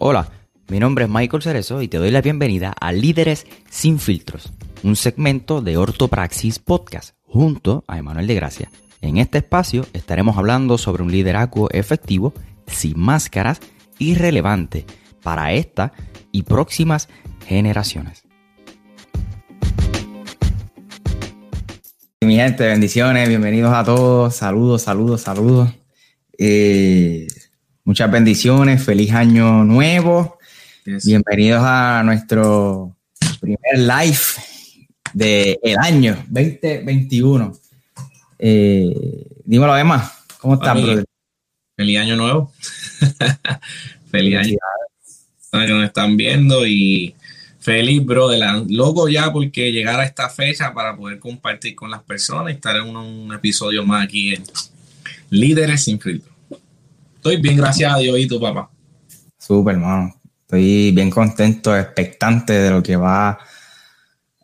Hola, mi nombre es Michael Cerezo y te doy la bienvenida a Líderes sin filtros, un segmento de Ortopraxis Podcast junto a Emanuel de Gracia. En este espacio estaremos hablando sobre un liderazgo efectivo, sin máscaras y relevante para esta y próximas generaciones. Mi gente, bendiciones, bienvenidos a todos, saludos, saludos, saludos. Eh, muchas bendiciones, feliz año nuevo. Bienvenidos a nuestro primer live del el año 2021. Eh, dímelo, Emma, ¿cómo estás, brother? Feliz año nuevo. feliz año. Que nos están viendo y feliz, brother. Loco ya porque llegar a esta fecha para poder compartir con las personas y estar en un, episodio más aquí en Líderes sin filtro. Estoy bien, gracias a Dios y tu papá. Súper, hermano. Estoy bien contento, expectante de lo que va,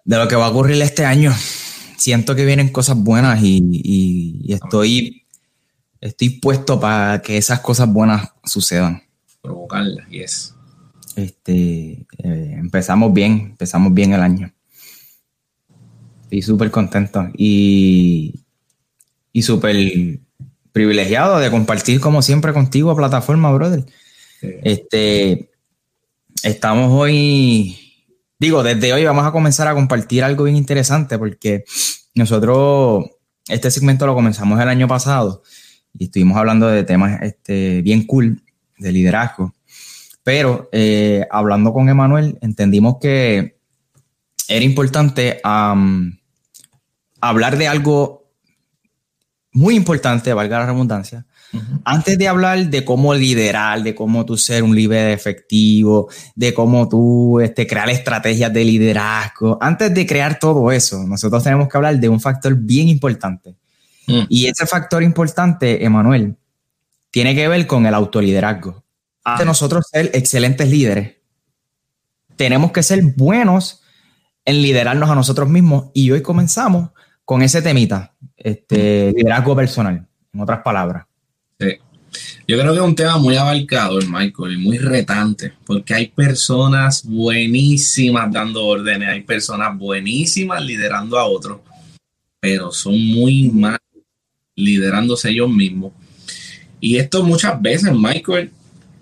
de lo que va a ocurrir este año. Siento que vienen cosas buenas y, estoy, estoy puesto para que esas cosas buenas sucedan. Provocarlas, yes. Este, eh, empezamos bien, empezamos bien el año. Estoy súper contento y, y súper privilegiado de compartir como siempre contigo a plataforma, brother. Este, estamos hoy, digo, desde hoy vamos a comenzar a compartir algo bien interesante porque nosotros este segmento lo comenzamos el año pasado y estuvimos hablando de temas este, bien cool de liderazgo. Pero eh, hablando con Emanuel, entendimos que era importante hablar de algo muy importante, valga la redundancia, antes de hablar de cómo liderar, de cómo tú ser un líder efectivo, de cómo tú este, crear estrategias de liderazgo, antes de crear todo eso, nosotros tenemos que hablar de un factor bien importante. Mm. Y ese factor importante, Emanuel, tiene que ver con el autoliderazgo. Antes de nosotros ser excelentes líderes, tenemos que ser buenos en liderarnos a nosotros mismos. Y hoy comenzamos con ese temita, este, liderazgo personal, en otras palabras. Yo creo que es un tema muy abarcado, Michael, y muy retante, porque hay personas buenísimas dando órdenes, hay personas buenísimas liderando a otros, pero son muy malos liderándose ellos mismos. Y esto muchas veces, Michael,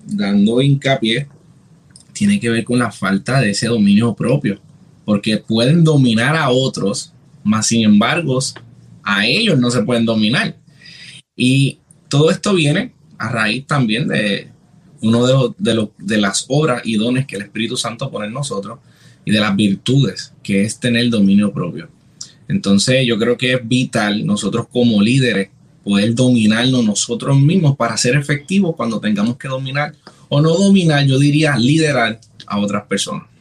dando hincapié, tiene que ver con la falta de ese dominio propio, porque pueden dominar a otros, más sin embargo, a ellos no se pueden dominar. Y todo esto viene a raíz también de uno de, de, las obras y dones que el Espíritu Santo pone en nosotros y de las virtudes, que es tener dominio propio. Entonces yo creo que es vital nosotros como líderes poder dominarnos nosotros mismos para ser efectivos cuando tengamos que dominar o no dominar, yo diría liderar a otras personas.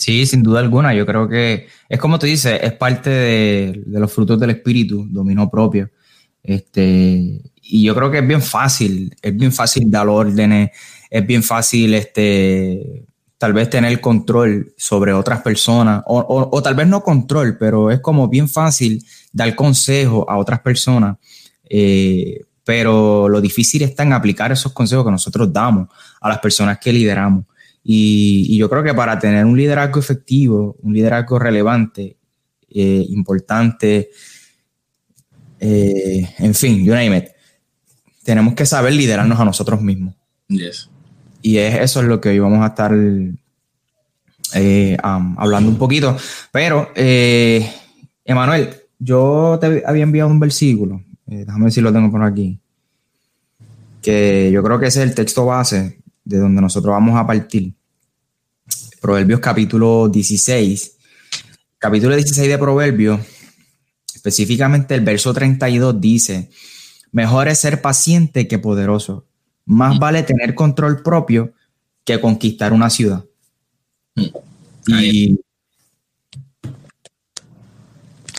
Sí, sin duda alguna. Yo creo que es como tú dices, es parte de, los frutos del espíritu, dominio propio. Este, y yo creo que es bien fácil, es bien fácil dar órdenes, es bien fácil este, tal vez tener control sobre otras personas, o, tal vez no control, pero es como bien fácil dar consejo a otras personas. Eh, pero lo difícil está en aplicar esos consejos que nosotros damos a las personas que lideramos. Y, yo creo que para tener un liderazgo efectivo, un liderazgo relevante, eh, importante, eh, en fin, you name it, tenemos que saber liderarnos a nosotros mismos. Y es, eso es lo que hoy vamos a estar eh, hablando un poquito. Pero, eh, Emanuel, yo te había enviado un versículo, déjame ver si lo tengo por aquí, que yo creo que ese es el texto base de donde nosotros vamos a partir. Proverbios capítulo 16. Capítulo 16 de Proverbios Específicamente el verso 32 dice, mejor es ser paciente que poderoso. Más vale tener control propio que conquistar una ciudad. Y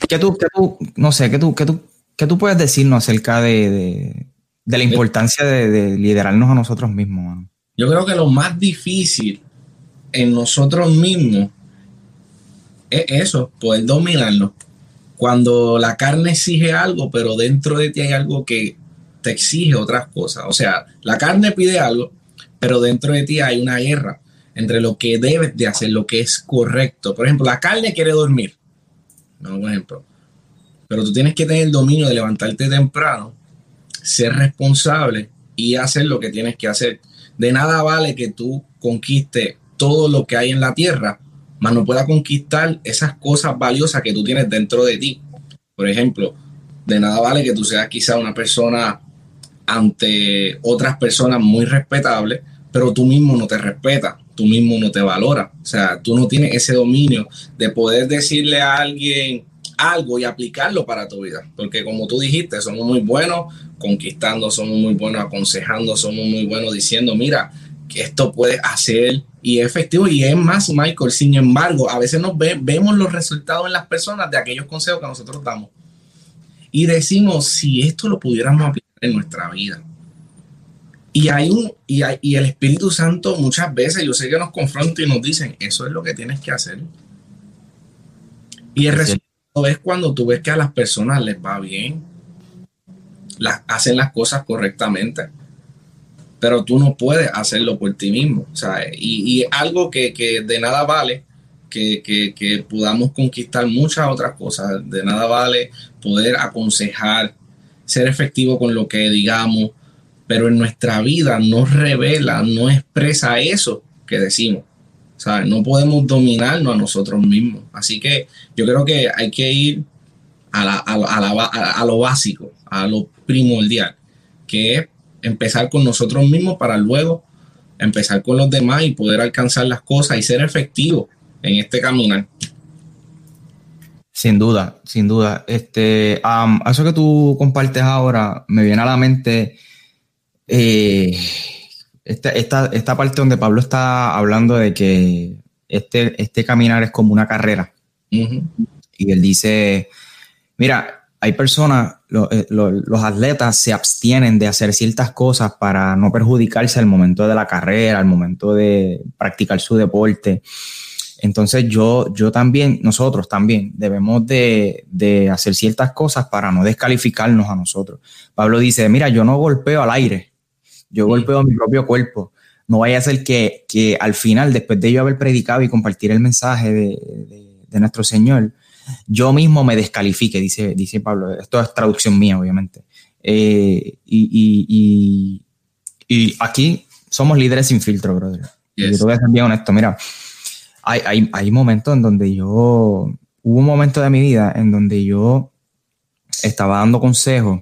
¿qué tú, tú, no sé, qué tú, qué tú, qué tú puedes decirnos acerca de, la importancia de, liderarnos a nosotros mismos? Yo creo que lo más difícil en nosotros mismos es eso, poder dominarlo cuando la carne exige algo, pero dentro de ti hay algo que te exige otras cosas. O sea, la carne pide algo, pero dentro de ti hay una guerra entre lo que debes de hacer, lo que es correcto. Por ejemplo, la carne quiere dormir, no, ejemplo, pero tú tienes que tener el dominio de levantarte temprano, ser responsable y hacer lo que tienes que hacer. De nada vale que tú conquistes todo lo que hay en la tierra, mas no pueda conquistar esas cosas valiosas que tú tienes dentro de ti. Por ejemplo, de nada vale que tú seas quizá una persona ante otras personas muy respetable, pero tú mismo no te respetas, tú mismo no te valora. O sea, tú no tienes ese dominio de poder decirle a alguien algo y aplicarlo para tu vida. Porque como tú dijiste, somos muy buenos conquistando, somos muy buenos aconsejando, somos muy buenos diciendo, mira, que esto puede hacer y es efectivo y es más, Michael. Sin embargo, a veces nos vemos los resultados en las personas de aquellos consejos que nosotros damos y decimos, si esto lo pudiéramos aplicar en nuestra vida. Y hay un y, y el Espíritu Santo muchas veces yo sé que nos confronta y nos dicen, eso es lo que tienes que hacer. Y el resultado es cuando tú ves que a las personas les va bien, las, hacen las cosas correctamente pero tú no puedes hacerlo por ti mismo. Y, y algo que, que, de nada vale que, que, que, podamos conquistar muchas otras cosas. De nada vale poder aconsejar, ser efectivo con lo que digamos, pero en nuestra vida no revela, no expresa eso que decimos. No podemos dominarnos a nosotros mismos. Así que yo creo que hay que ir a lo básico, a lo primordial, que es empezar con nosotros mismos para luego empezar con los demás y poder alcanzar las cosas y ser efectivo en este caminar. Sin duda, sin duda. Este, eso que tú compartes ahora me viene a la mente eh, esta, esta, parte donde Pablo está hablando de que este, este caminar es como una carrera. Y él dice, mira, hay personas, eh, los atletas se abstienen de hacer ciertas cosas para no perjudicarse al momento de la carrera, al momento de practicar su deporte. Entonces yo, yo también, nosotros también debemos de, hacer ciertas cosas para no descalificarnos a nosotros. Pablo dice, mira, yo no golpeo al aire, yo golpeo mi propio cuerpo. No vaya a ser que, al final, después de yo haber predicado y compartir el mensaje de nuestro Señor, yo mismo me descalifique, dice, dice Pablo. Esto es traducción mía, obviamente. Eh, y, aquí somos líderes sin filtro, brother. Yo te voy a ser bien honesto. Mira, hay, hay, momentos en donde yo, hubo un momento de mi vida en donde yo estaba dando consejos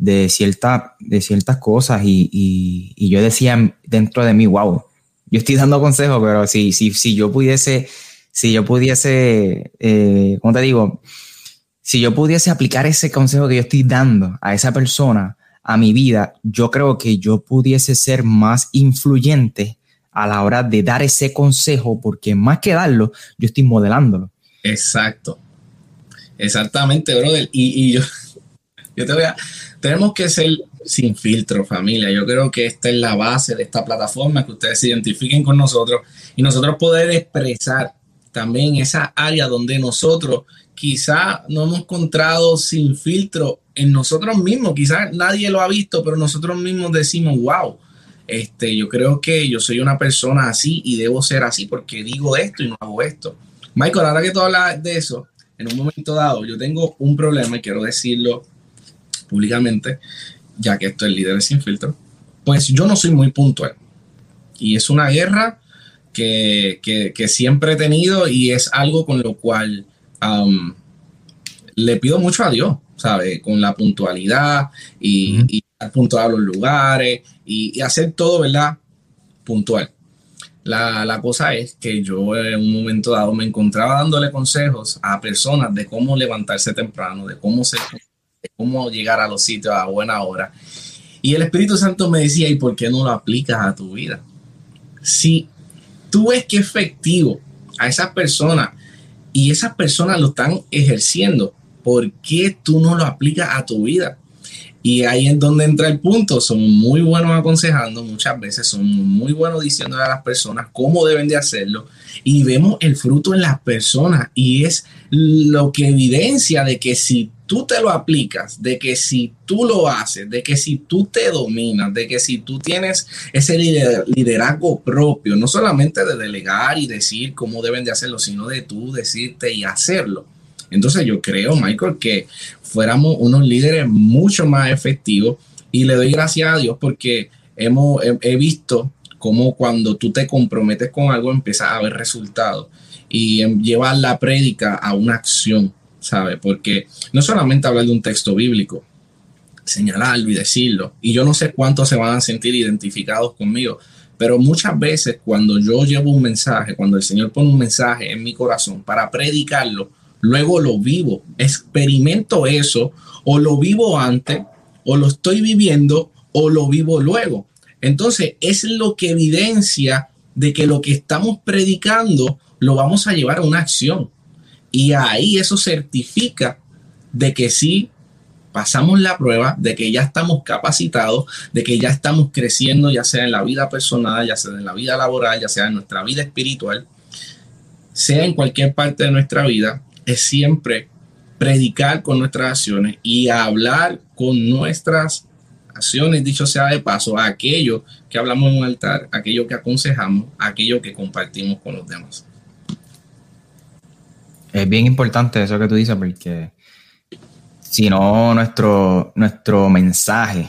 de, cierta, de ciertas cosas y, yo decía dentro de mí, wow, yo estoy dando consejos, pero si, si, si yo pudiese si yo pudiese, eh, ¿cómo te digo? Si yo pudiese aplicar ese consejo que yo estoy dando a esa persona, a mi vida, yo creo que yo pudiese ser más influyente a la hora de dar ese consejo, porque más que darlo, yo estoy modelándolo. Exacto. Exactamente, brother. Y, y yo, yo te voy a. Tenemos que ser sin filtro, familia. Yo creo que esta es la base de esta plataforma, que ustedes se identifiquen con nosotros y nosotros poder expresar también esa área donde nosotros quizá no hemos encontrado sin filtro en nosotros mismos, quizá nadie lo ha visto, pero nosotros mismos decimos, wow, este, yo creo que yo soy una persona así y debo ser así porque digo esto y no hago esto. Michael, ahora que tú hablas de eso, en un momento dado, yo tengo un problema y quiero decirlo públicamente, ya que esto es líder sin filtro, pues yo no soy muy puntual. Y es una guerra que, siempre he tenido y es algo con lo cual um, le pido mucho a Dios, ¿sabes? Con la puntualidad y, puntual a los lugares y, hacer todo, ¿verdad? Puntual. La, cosa es que yo en un momento dado me encontraba dándole consejos a personas de cómo levantarse temprano, de cómo, ser, de cómo llegar a los sitios a buena hora. Y el Espíritu Santo me decía, ¿y por qué no lo aplicas a tu vida? Si tú ves que efectivo a esas personas y esas personas lo están ejerciendo, ¿por qué tú no lo aplicas a tu vida? Y ahí es donde entra el punto. Somos muy buenos aconsejando, muchas veces somos muy buenos diciéndole a las personas cómo deben de hacerlo. Y vemos el fruto en las personas y es lo que evidencia de que si tú te lo aplicas, de que si tú lo haces, de que si tú te dominas, de que si tú tienes ese liderazgo propio, no solamente de delegar y decir cómo deben de hacerlo, sino de tú decirte y hacerlo. Entonces yo creo, Michael, que fuéramos unos líderes mucho más efectivos y le doy gracias a Dios porque hemos, he, visto cómo cuando tú te comprometes con algo empiezas a ver resultados y llevar la prédica a una acción, ¿sabes? Porque no solamente hablar de un texto bíblico, señalarlo y decirlo, y yo no sé cuántos se van a sentir identificados conmigo, pero muchas veces cuando yo llevo un mensaje, cuando el Señor pone un mensaje en mi corazón para predicarlo, luego lo vivo, experimento eso, o lo vivo antes, o lo estoy viviendo, o lo vivo luego. Entonces, es lo que evidencia de que lo que estamos predicando lo vamos a llevar a una acción. Y ahí eso certifica de que sí pasamos la prueba, de que ya estamos capacitados, de que ya estamos creciendo, ya sea en la vida personal, ya sea en la vida laboral, ya sea en nuestra vida espiritual, sea en cualquier parte de nuestra vida, es siempre predicar con nuestras acciones y hablar con nuestras acciones, dicho sea de paso, aquello que hablamos en un altar, aquello que aconsejamos, aquello que compartimos con los demás. Es bien importante eso que tú dices, porque si no, nuestro, nuestro mensaje,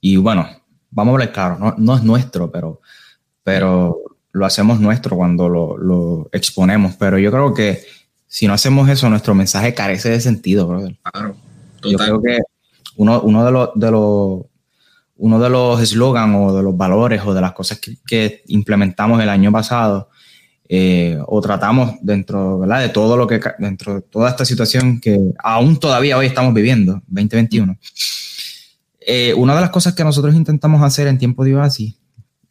y bueno, vamos a hablar claro, no, es nuestro, pero, pero lo hacemos nuestro cuando lo, exponemos. Pero yo creo que si no hacemos eso, nuestro mensaje carece de sentido, brother. Claro, Yo creo que uno, uno de los, de los uno de los eslogans o de los valores o de las cosas que, implementamos el año pasado eh, o tratamos dentro de todo lo que dentro de toda esta situación que aún todavía hoy estamos viviendo 2021 eh, una de las cosas que nosotros intentamos hacer en tiempo de así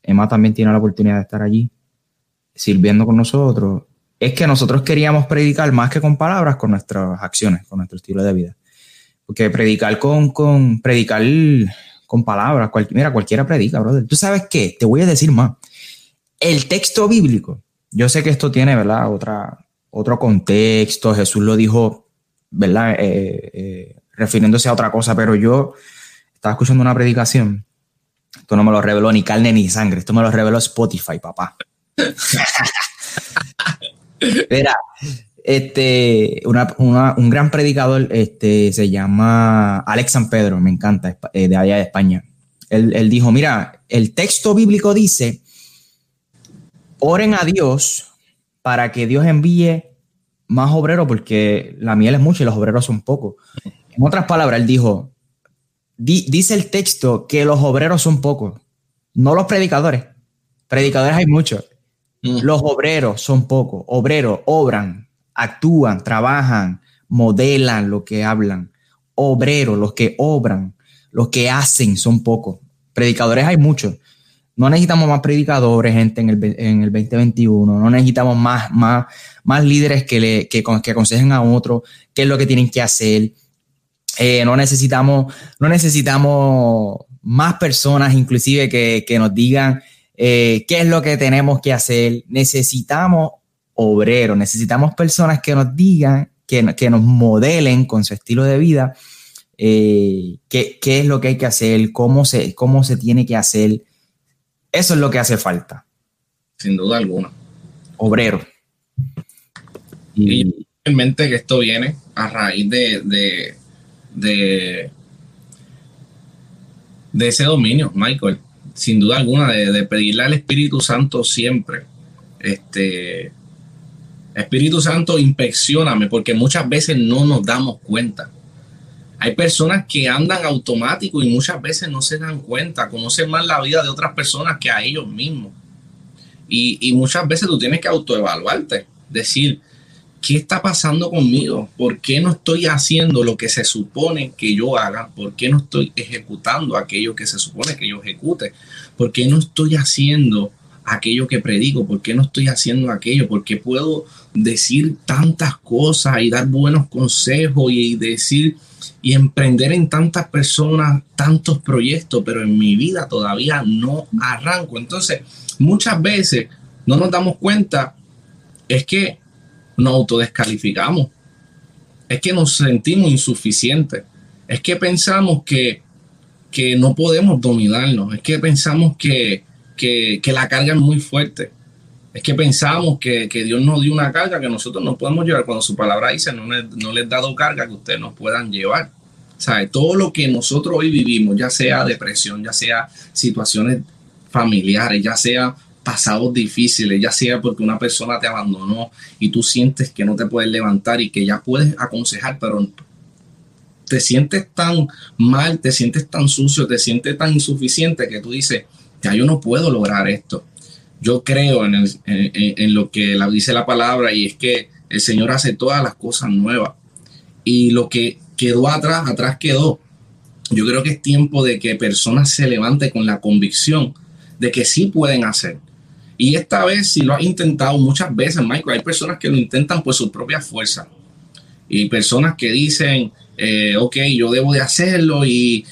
Emma también tiene la oportunidad de estar allí sirviendo con nosotros es que nosotros queríamos predicar más que con palabras con nuestras acciones con nuestro estilo de vida porque predicar con, con predicar con palabras. mira, cualquiera predica, brother. ¿Tú sabes qué? Te voy a decir más. El texto bíblico, yo sé que esto tiene, ¿verdad? Otra, otro contexto. Jesús lo dijo, ¿verdad? Eh, eh, refiriéndose a otra cosa, pero yo estaba escuchando una predicación. Esto no me lo reveló ni carne ni sangre. Esto me lo reveló Spotify, papá. Mira, este, un gran predicador este, se llama Alex San Pedro, me encanta, eh, de allá de España. Él, dijo, mira, el texto bíblico dice, oren a Dios para que Dios envíe más obreros, porque la miel es mucha y los obreros son pocos. En otras palabras, él dijo, dice el texto que los obreros son pocos, no los predicadores. Predicadores hay muchos. Mm. Los obreros son pocos. Obreros obran, actúan, trabajan, modelan lo que hablan. Obreros, los que obran, los que hacen son pocos. Predicadores hay muchos. No necesitamos más predicadores, gente, en el, en el 2021. No necesitamos más, más, más líderes que, le, que, que aconsejen a otros qué es lo que tienen que hacer. Eh, no necesitamos, no necesitamos más personas, inclusive, que, que nos digan eh, qué es lo que tenemos que hacer. Necesitamos obrero, necesitamos personas que nos digan, que, que nos modelen con su estilo de vida, eh, qué, es lo que hay que hacer, cómo se, cómo se tiene que hacer. Eso es lo que hace falta. Sin duda alguna. Obrero. Y, en mente que esto viene a raíz de, de, de, de ese dominio, Michael. Sin duda alguna, de, de pedirle al Espíritu Santo siempre este, Espíritu Santo, inspeccioname, porque muchas veces no nos damos cuenta. Hay personas que andan automático y muchas veces no se dan cuenta, conocen más la vida de otras personas que a ellos mismos. Y, muchas veces tú tienes que autoevaluarte, decir, ¿qué está pasando conmigo? ¿Por qué no estoy haciendo lo que se supone que yo haga? ¿Por qué no estoy ejecutando aquello que se supone que yo ejecute? ¿Por qué no estoy haciendo aquello que predico? ¿Por qué no estoy haciendo aquello? ¿Por qué puedo decir tantas cosas y dar buenos consejos y decir y emprender en tantas personas tantos proyectos, pero en mi vida todavía no arranco? Entonces, muchas veces no nos damos cuenta, es que nos autodescalificamos. es que nos sentimos insuficientes, es que pensamos que, que no podemos dominarnos, es que pensamos que, que, la carga es muy fuerte. Es que pensamos que, Dios nos dio una carga que nosotros no podemos llevar. Cuando su palabra dice, no, no les he dado carga que ustedes nos puedan llevar. ¿Sabe? Todo lo que nosotros hoy vivimos, ya sea depresión, ya sea situaciones familiares, ya sea pasados difíciles, ya sea porque una persona te abandonó y tú sientes que no te puedes levantar y que ya puedes aconsejar, pero te sientes tan mal, te sientes tan sucio, te sientes tan insuficiente que tú dices, yo no puedo lograr esto. Yo creo en, lo que dice la palabra y es que el Señor hace todas las cosas nuevas. Y lo que quedó atrás, atrás quedó. Yo creo que es tiempo de que personas se levanten con la convicción de que sí pueden hacer. Y esta vez, si lo has intentado muchas veces, Michael, hay personas que lo intentan por su propia fuerza. Y personas que dicen, eh, ok, yo debo de hacerlo y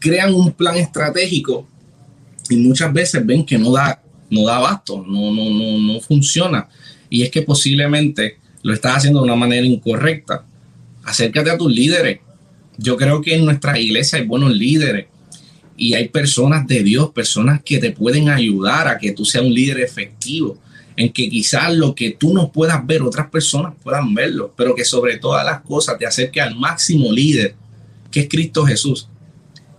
crean un plan estratégico y muchas veces ven que no da, no da abasto, no, no, no, no funciona. Y es que posiblemente lo estás haciendo de una manera incorrecta. Acércate a tus líderes. Yo creo que en nuestra iglesia hay buenos líderes y hay personas de Dios, personas que te pueden ayudar a que tú seas un líder efectivo, en que quizás lo que tú no puedas ver, otras personas puedan verlo, pero que sobre todas las cosas te acerque al máximo líder, que es Cristo Jesús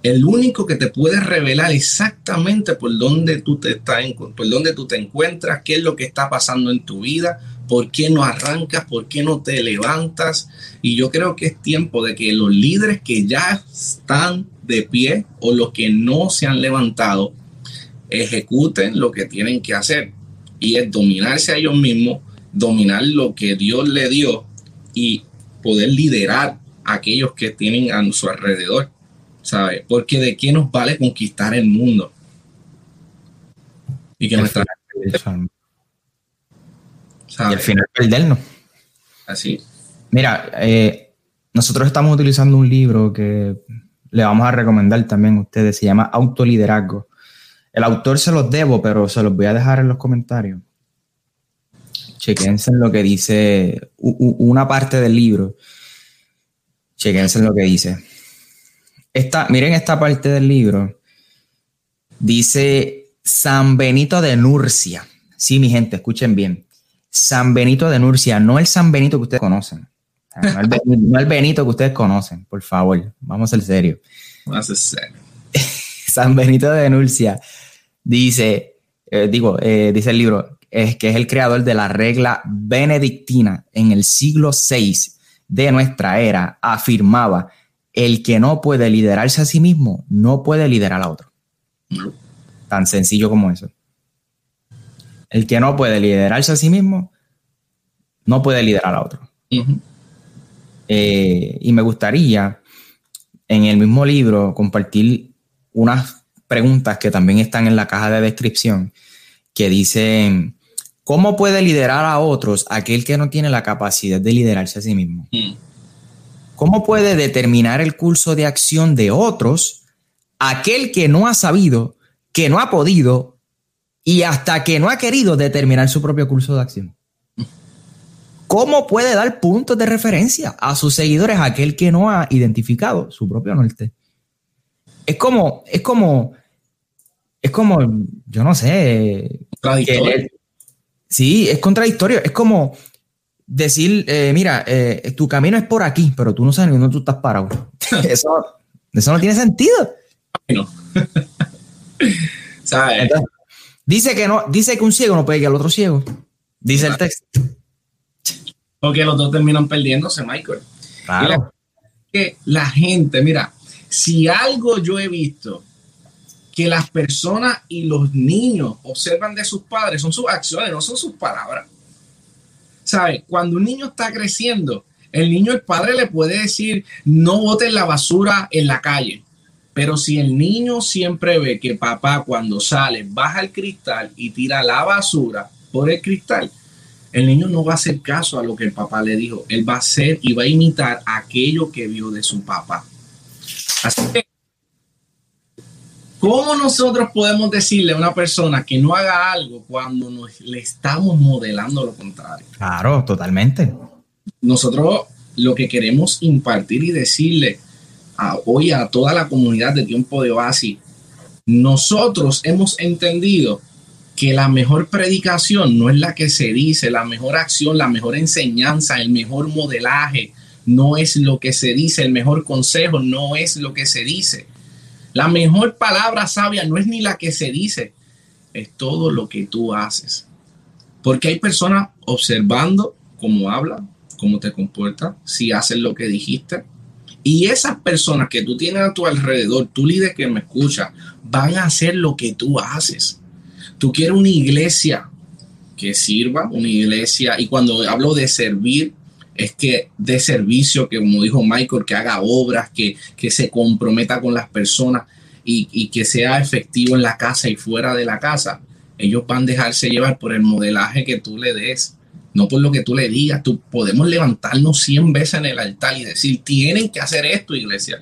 el único que te puede revelar exactamente por dónde tú te estás, por dónde tú te encuentras, qué es lo que está pasando en tu vida, por qué no arrancas, por qué no te levantas. Y yo creo que es tiempo de que los líderes que ya están de pie o los que no se han levantado ejecuten lo que tienen que hacer. Y es dominarse a ellos mismos, dominar lo que Dios le dio y poder liderar a aquellos que tienen a su alrededor. ¿Sabe? Porque de qué nos vale conquistar el mundo. Y que nuestra... Y al final perdernos. Así. Mira, eh, nosotros estamos utilizando un libro que le vamos a recomendar también a ustedes, se llama Autoliderazgo. El autor se los debo, pero se los voy a dejar en los comentarios. Chequense en lo que dice una parte del libro. Chequense en lo que dice miren esta parte del libro. Dice San Benito de Nurcia. Sí, mi gente, escuchen bien. San Benito de Nurcia, no el San Benito que ustedes conocen. No el, Benito que ustedes conocen, por favor. Vamos a ser serio. Vamos a ser San Benito de Nurcia dice, eh, digo, eh, dice el libro, es que es el creador de la regla benedictina en el siglo VI de nuestra era, afirmaba el que no puede liderarse a sí mismo no puede liderar a otro. Tan sencillo como eso. El que no puede liderarse a sí mismo no puede liderar a otro. Eh, y me gustaría en el mismo libro compartir unas preguntas que también están en la caja de descripción que dicen, ¿cómo puede liderar a otros aquel que no tiene la capacidad de liderarse a sí mismo? Mm. ¿Cómo puede determinar el curso de acción de otros aquel que no ha sabido, que no ha podido y hasta que no ha querido determinar su propio curso de acción? ¿Cómo puede dar puntos de referencia a sus seguidores aquel que no ha identificado su propio norte? Es como, es como, es como, yo no sé. sí, es contradictorio. Es como decir, eh, mira, eh, tu camino es por aquí, pero tú no sabes ni dónde tú estás parado. eso, eso no tiene sentido. No. dice que no, dice que un ciego no puede ir al otro ciego. Dice el texto. Porque los dos terminan perdiéndose, Michael. Claro. que la gente, mira, si algo yo he visto que las personas y los niños observan de sus padres son sus acciones, no son sus palabras. ¿Sabes? Cuando un niño está creciendo, el niño, el padre le puede decir, no botes la basura en la calle. Pero si el niño siempre ve que papá cuando sale baja el cristal y tira la basura por el cristal, el niño no va a hacer caso a lo que el papá le dijo. Él va a hacer y va a imitar aquello que vio de su papá. Así que ¿Cómo nosotros podemos decirle a una persona que no haga algo cuando nos, le estamos modelando lo contrario? Claro, totalmente. Nosotros lo que queremos impartir y decirle hoy a toda la comunidad de tiempo de oasis, nosotros hemos entendido que la mejor predicación no es la que se dice, la mejor acción, la mejor enseñanza, el mejor modelaje, no es lo que se dice, el mejor consejo no es lo que se dice. La mejor palabra sabia no es ni la que se dice, es todo lo que tú haces. Porque hay personas observando cómo habla, cómo te comporta, si haces lo que dijiste. Y esas personas que tú tienes a tu alrededor, tú líder que me escucha, van a hacer lo que tú haces. Tú quieres una iglesia que sirva, una iglesia, y cuando hablo de servir, es que de servicio, que como dijo Michael, que haga obras, que, que se comprometa con las personas y, y, que sea efectivo en la casa y fuera de la casa. Ellos van a dejarse llevar por el modelaje que tú le des, no por lo que tú le digas. Tú podemos levantarnos 100 veces en el altar y decir, tienen que hacer esto, iglesia.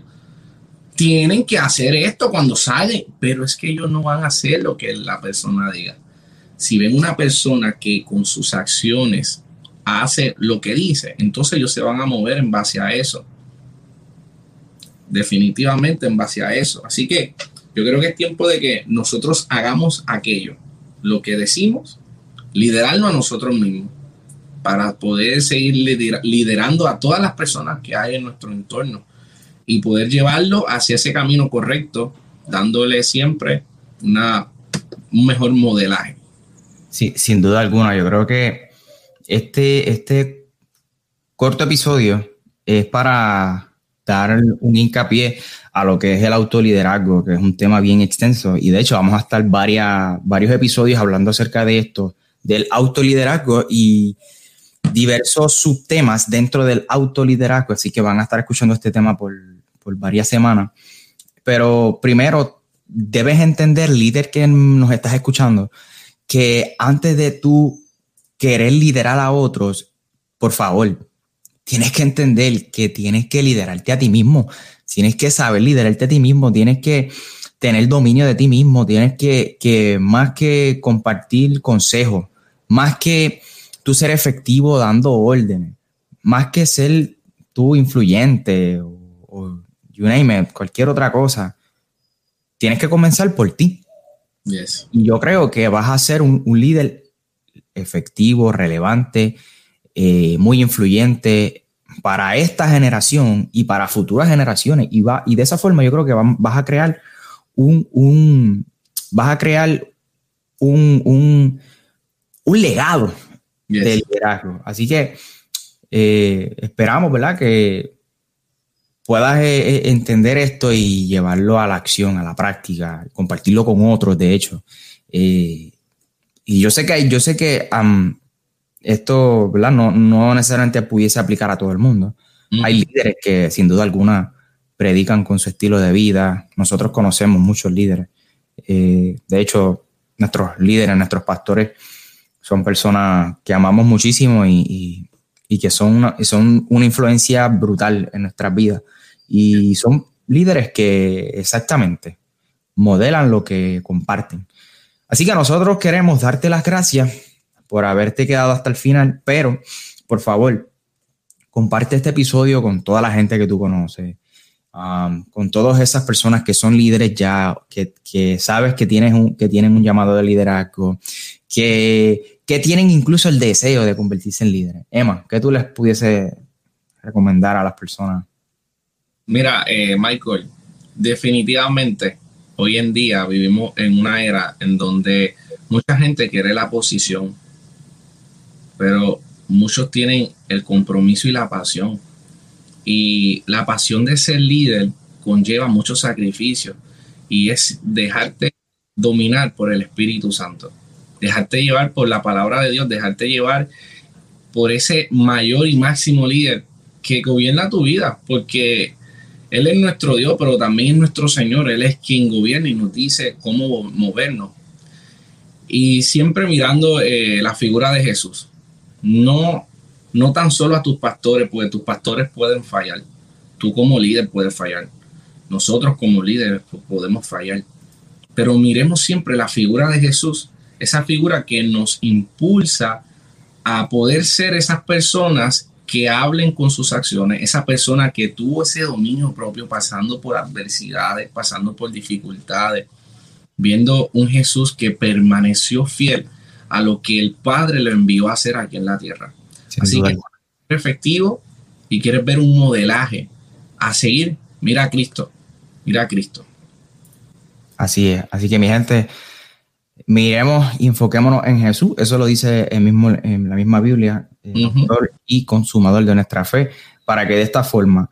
Tienen que hacer esto cuando salen, pero es que ellos no van a hacer lo que la persona diga. Si ven una persona que con sus acciones hace lo que dice, entonces ellos se van a mover en base a eso. Definitivamente en base a eso. Así que yo creo que es tiempo de que nosotros hagamos aquello, lo que decimos, liderarnos a nosotros mismos para poder seguir liderando a todas las personas que hay en nuestro entorno y poder llevarlo hacia ese camino correcto, dándole siempre una, un mejor modelaje. Sí, sin duda alguna, yo creo que este, este corto episodio es para dar un hincapié a lo que es el autoliderazgo, que es un tema bien extenso. Y de hecho vamos a estar varias, varios episodios hablando acerca de esto, del autoliderazgo y diversos subtemas dentro del autoliderazgo. Así que van a estar escuchando este tema por, por varias semanas. Pero primero, debes entender, líder que nos estás escuchando, que antes de tú querer liderar a otros, por favor, tienes que entender que tienes que liderarte a ti mismo, tienes que saber liderarte a ti mismo, tienes que tener dominio de ti mismo, tienes que, que más que compartir consejos, más que tú ser efectivo dando órdenes, más que ser tú influyente o, o you name it, cualquier otra cosa, tienes que comenzar por ti. Y yo creo que vas a ser un, un líder efectivo, relevante, eh, muy influyente para esta generación y para futuras generaciones. Y, va, y de esa forma yo creo que vas a crear un, un vas a crear un, un, un legado de liderazgo. Así que eh, esperamos, ¿verdad? Que puedas eh, entender esto y llevarlo a la acción, a la práctica, compartirlo con otros, de hecho. Y yo sé que, yo sé que esto ¿verdad? No, no, necesariamente pudiese aplicar a todo el mundo. Hay líderes que sin duda alguna predican con su estilo de vida. Nosotros conocemos muchos líderes. Eh, de hecho, nuestros líderes, nuestros pastores son personas que amamos muchísimo y, y, que son una, son una influencia brutal en nuestras vidas. Y son líderes que exactamente modelan lo que comparten. Así que nosotros queremos darte las gracias por haberte quedado hasta el final, pero por favor, comparte este episodio con toda la gente que tú conoces, um, con todas esas personas que son líderes ya, que, sabes que, tienes un, que tienen un llamado de liderazgo, que, que tienen incluso el deseo de convertirse en líderes. Emma, ¿qué tú les pudiese recomendar a las personas? Mira, eh, Michael, definitivamente hoy en día vivimos en una era en donde mucha gente quiere la posición, pero muchos tienen el compromiso y la pasión. Y la pasión de ser líder conlleva mucho sacrificio y es dejarte dominar por el Espíritu Santo, dejarte llevar por la palabra de Dios, dejarte llevar por ese mayor y máximo líder que gobierna tu vida, porque él es nuestro Dios, pero también es nuestro Señor. Él es quien gobierna y nos dice cómo movernos. Y siempre mirando eh, la figura de Jesús. No, no tan solo a tus pastores, porque tus pastores pueden fallar. Tú como líder puedes fallar. Nosotros como líderes podemos fallar. Pero miremos siempre la figura de Jesús, esa figura que nos impulsa a poder ser esas personas que hablen con sus acciones, esa persona que tuvo ese dominio propio pasando por adversidades, pasando por dificultades, viendo un Jesús que permaneció fiel a lo que el Padre le envió a hacer aquí en la tierra. Así que efectivo y quieres ver un modelaje a seguir, mira a Cristo, mira a Cristo. Así es, así que mi gente, miremos y enfoquémonos en Jesús, eso lo dice el mismo, en la misma Biblia, y consumador de nuestra fe, para que de esta forma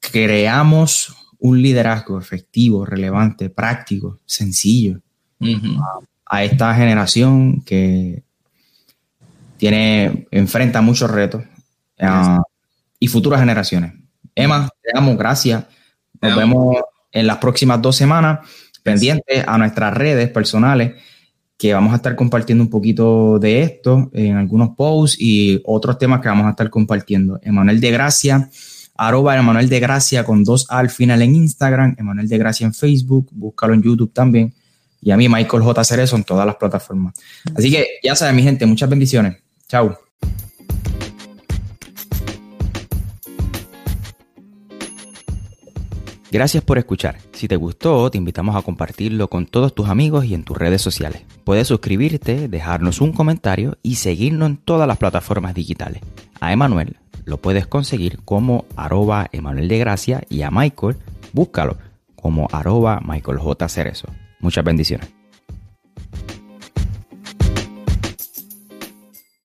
creamos un liderazgo efectivo, relevante, práctico, sencillo a, esta generación que tiene, enfrenta muchos retos y futuras generaciones. Emma, te damos gracias. Nos vemos en las próximas dos semanas pendientes a nuestras redes personales que vamos a estar compartiendo un poquito de esto en algunos posts y otros temas que vamos a estar compartiendo. Emanuel de Gracia, arroba Emanuel de Gracia con dos A al final en Instagram, Emanuel de Gracia en Facebook, búscalo en YouTube también. Y a mí, Michael J. Cerezo en todas las plataformas. Así que ya saben, mi gente, muchas bendiciones. Chao. Gracias por escuchar. Si te gustó, te invitamos a compartirlo con todos tus amigos y en tus redes sociales. Puedes suscribirte, dejarnos un comentario y seguirnos en todas las plataformas digitales. A Emanuel lo puedes conseguir como arroba Emanuel de Gracia y a Michael búscalo como arroba Michael J. Cerezo. Muchas bendiciones.